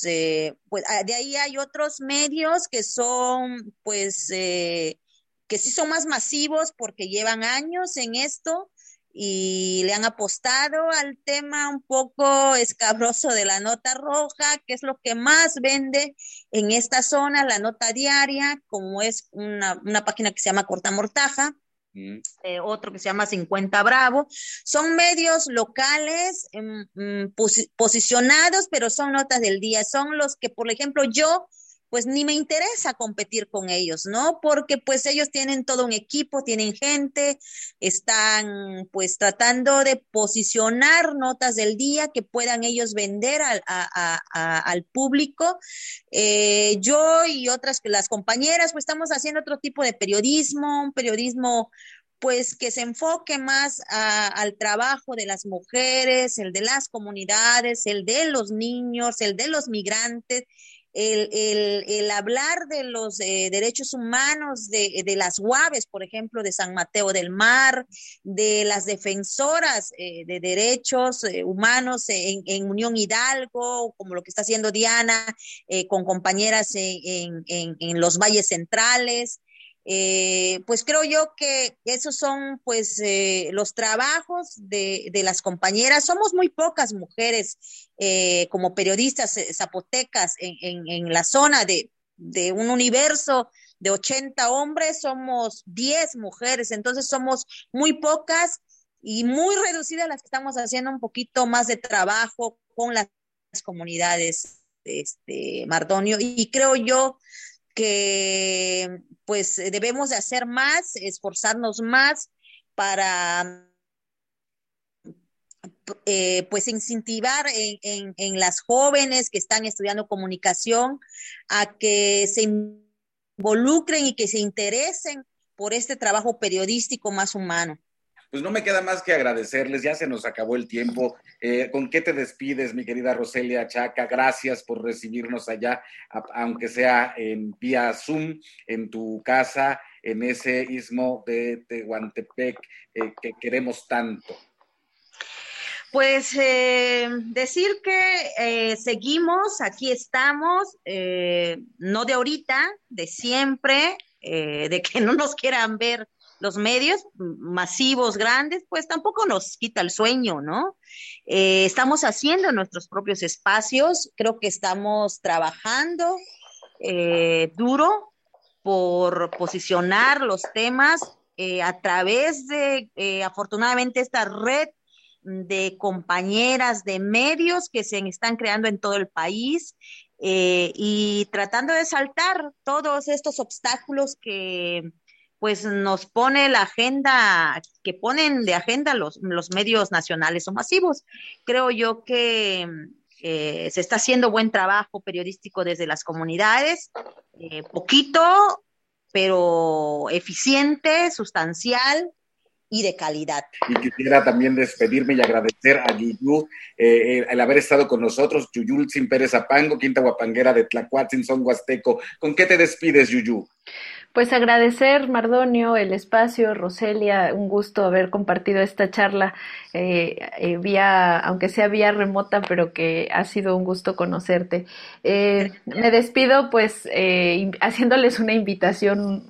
Speaker 4: pues ah, de ahí hay otros medios que son pues que sí son más masivos porque llevan años en esto y le han apostado al tema un poco escabroso de la nota roja, que es lo que más vende en esta zona, la nota diaria, como es una, página que se llama Corta Mortaja. Mm. Eh, otro que se llama 50 Bravo. Son medios locales em, mm, posicionados, pero son notas del día. Son los que, por ejemplo, yo pues ni me interesa competir con ellos, ¿no? Porque pues ellos tienen todo un equipo, tienen gente, están pues tratando de posicionar notas del día que puedan ellos vender al, al público. Eh, yo y otras, las compañeras, pues estamos haciendo otro tipo de periodismo, un periodismo pues que se enfoque más al trabajo de las mujeres, el de las comunidades, el de los niños, el de los migrantes el, hablar de los eh, derechos humanos de, las UAVES, por ejemplo, de San Mateo del Mar, de las defensoras eh, de derechos eh, humanos en, Unión Hidalgo, como lo que está haciendo Diana con compañeras en, en los valles centrales. Eh, pues creo yo que esos son pues eh, los trabajos de, las compañeras. Somos muy pocas mujeres eh, como periodistas zapotecas en, la zona de, un universo de 80 hombres, somos 10 mujeres, entonces somos muy pocas y muy reducidas las que estamos haciendo un poquito más de trabajo con las comunidades, este, Mardonio, y creo yo que pues debemos de hacer más, esforzarnos más para eh, pues incentivar en, en, las jóvenes que están estudiando comunicación a que se involucren y que se interesen por este trabajo periodístico más humano
Speaker 1: pues no me queda más que agradecerles, ya se nos acabó el tiempo. Eh, ¿Con qué te despides, mi querida Roselia Chaca? Gracias por recibirnos allá, aunque sea en vía Zoom, en tu casa, en ese istmo de Tehuantepec eh, que queremos tanto.
Speaker 4: Pues eh, decir que seguimos, aquí estamos, no de ahorita, de siempre, de que no nos quieran ver los medios masivos, grandes, pues tampoco nos quita el sueño, ¿no? Eh, estamos haciendo nuestros propios espacios, creo que estamos trabajando eh, duro por posicionar los temas eh, a través de, afortunadamente, esta red de compañeras de medios que se están creando en todo el país y tratando de saltar todos estos obstáculos que pues nos pone la agenda, que ponen de agenda los, medios nacionales o masivos. Creo yo que eh, se está haciendo buen trabajo periodístico desde las comunidades, eh, poquito, pero eficiente, sustancial, y de calidad.
Speaker 1: Y quisiera también despedirme y agradecer a Yuyu eh, el haber estado con nosotros, Yuyul Sin Pérez Apango, Quinta Guapanguera de Tlacuatzin, Son Huasteco. ¿Con qué te despides, Yuyu?
Speaker 5: Pues agradecer, Mardonio, el espacio, Roselia, un gusto haber compartido esta charla eh, eh, vía, aunque sea vía remota, pero que ha sido un gusto conocerte. Eh, me despido pues haciéndoles una invitación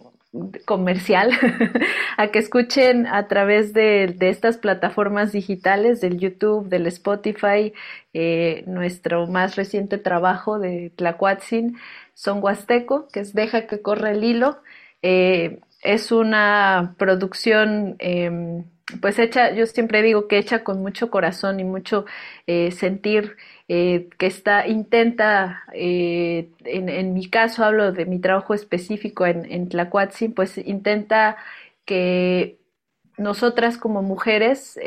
Speaker 5: comercial a que escuchen a través de, estas plataformas digitales del YouTube, del Spotify, nuestro más reciente trabajo de Tlacuatzin, Son Huasteco, que es Deja que corra el hilo. Eh, es una producción em, pues hecha, yo siempre digo que hecha con mucho corazón y mucho eh, sentir eh, que está, intenta, en, en, mi caso hablo de mi trabajo específico en, en Tlacuatzin, pues intenta que nosotras como mujeres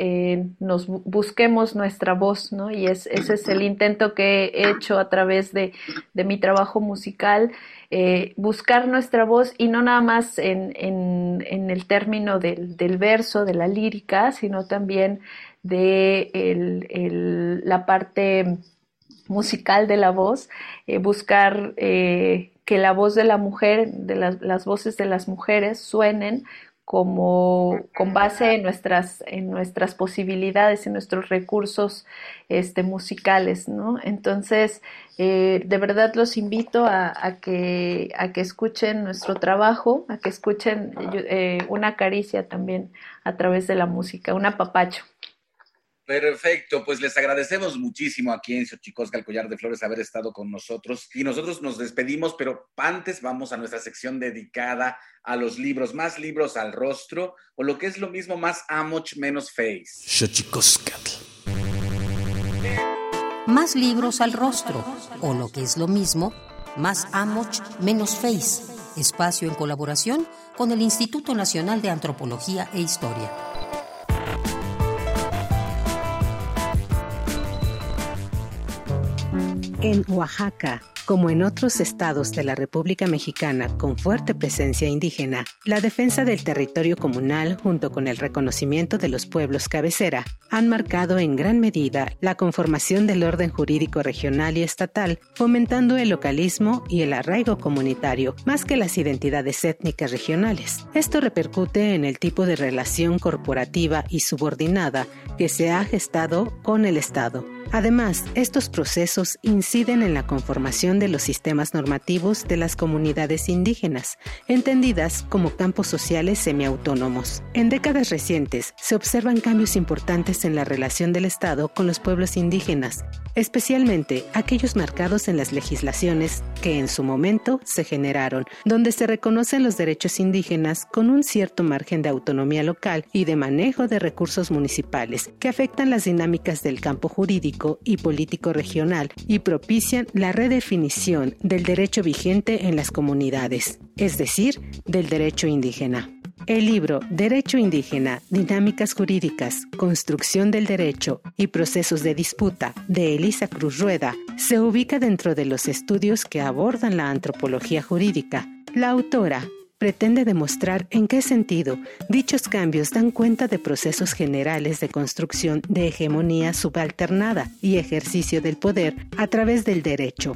Speaker 5: nos busquemos nuestra voz, ¿no? Y es, ese es el intento que he hecho a través de, de mi trabajo musical eh, buscar nuestra voz y no nada más en, en, el término del, del, verso, de la lírica, sino también de la parte musical de la voz, eh, buscar eh, que la voz de la mujer, de las voces de las mujeres suenen como con base en nuestras, en nuestras posibilidades, en nuestros recursos este, musicales, ¿no? Entonces, eh, de verdad los invito a, que, a que escuchen nuestro trabajo, a que escuchen una caricia también a través de la música, un apapacho.
Speaker 1: Perfecto, pues les agradecemos muchísimo aquí en Xochicosca, el Collar de Flores, haber estado con nosotros. Y nosotros nos despedimos, pero antes vamos a nuestra sección dedicada a los libros, más libros al rostro, o lo que es lo mismo, más amoch, menos face. Xochicosca.
Speaker 2: Más libros al rostro, o lo que es lo mismo, más amoch, menos face. Espacio en colaboración con el Instituto Nacional de Antropología e Historia.
Speaker 3: En Oaxaca, como en otros estados de la República Mexicana con fuerte presencia indígena, la defensa del territorio comunal junto con el reconocimiento de los pueblos cabecera han marcado en gran medida la conformación del orden jurídico regional y estatal, fomentando el localismo y el arraigo comunitario más que las identidades étnicas regionales. Esto repercute en el tipo de relación corporativa y subordinada que se ha gestado con el Estado Además, estos procesos inciden en la conformación de los sistemas normativos de las comunidades indígenas, entendidas como campos sociales semiautónomos. En décadas recientes se observan cambios importantes en la relación del Estado con los pueblos indígenas, especialmente aquellos marcados en las legislaciones que en su momento se generaron, donde se reconocen los derechos indígenas con un cierto margen de autonomía local y de manejo de recursos municipales que afectan las dinámicas del campo jurídico y político regional y propician la redefinición del derecho vigente en las comunidades, es decir, del derecho indígena. El libro Derecho Indígena, Dinámicas Jurídicas, Construcción del Derecho y Procesos de Disputa de Elisa Cruz Rueda se ubica dentro de los estudios que abordan la antropología jurídica. La autora pretende demostrar en qué sentido dichos cambios dan cuenta de procesos generales de construcción de hegemonía subalternada y ejercicio del poder a través del derecho,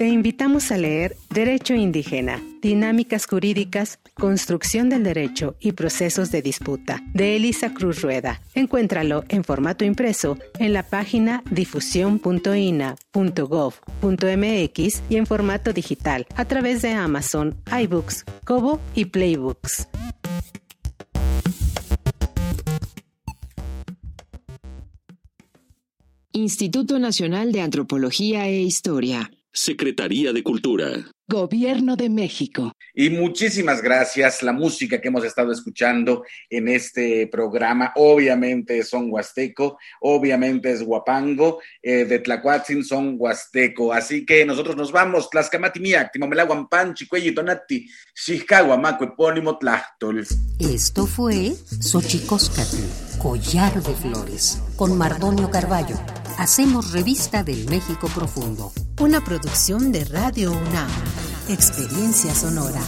Speaker 3: te invitamos a leer Derecho Indígena, Dinámicas Jurídicas, Construcción del Derecho y Procesos de Disputa, de Elisa Cruz Rueda. Encuéntralo en formato impreso en la página difusión.ina.gov.mx y en formato digital a través de Amazon, iBooks, Kobo y Playbooks.
Speaker 9: Instituto Nacional de Antropología e Historia.
Speaker 10: Secretaría de Cultura.
Speaker 9: Gobierno de México.
Speaker 1: Y muchísimas gracias. La música que hemos estado escuchando en este programa, obviamente son huasteco, obviamente es guapango, eh, de Tlacuatzin son huasteco. Así que nosotros nos vamos. Tlaxcamatimiac, Timomelaguampan, Chicuelli, Tonati, Xiscahuamaco, Epónimo, Tlachtol.
Speaker 2: Esto fue Xochicóscatl, Collar de Flores, con Mardonio Carballo. Hacemos revista del México Profundo. Una producción de Radio UNAM. Experiencia sonora.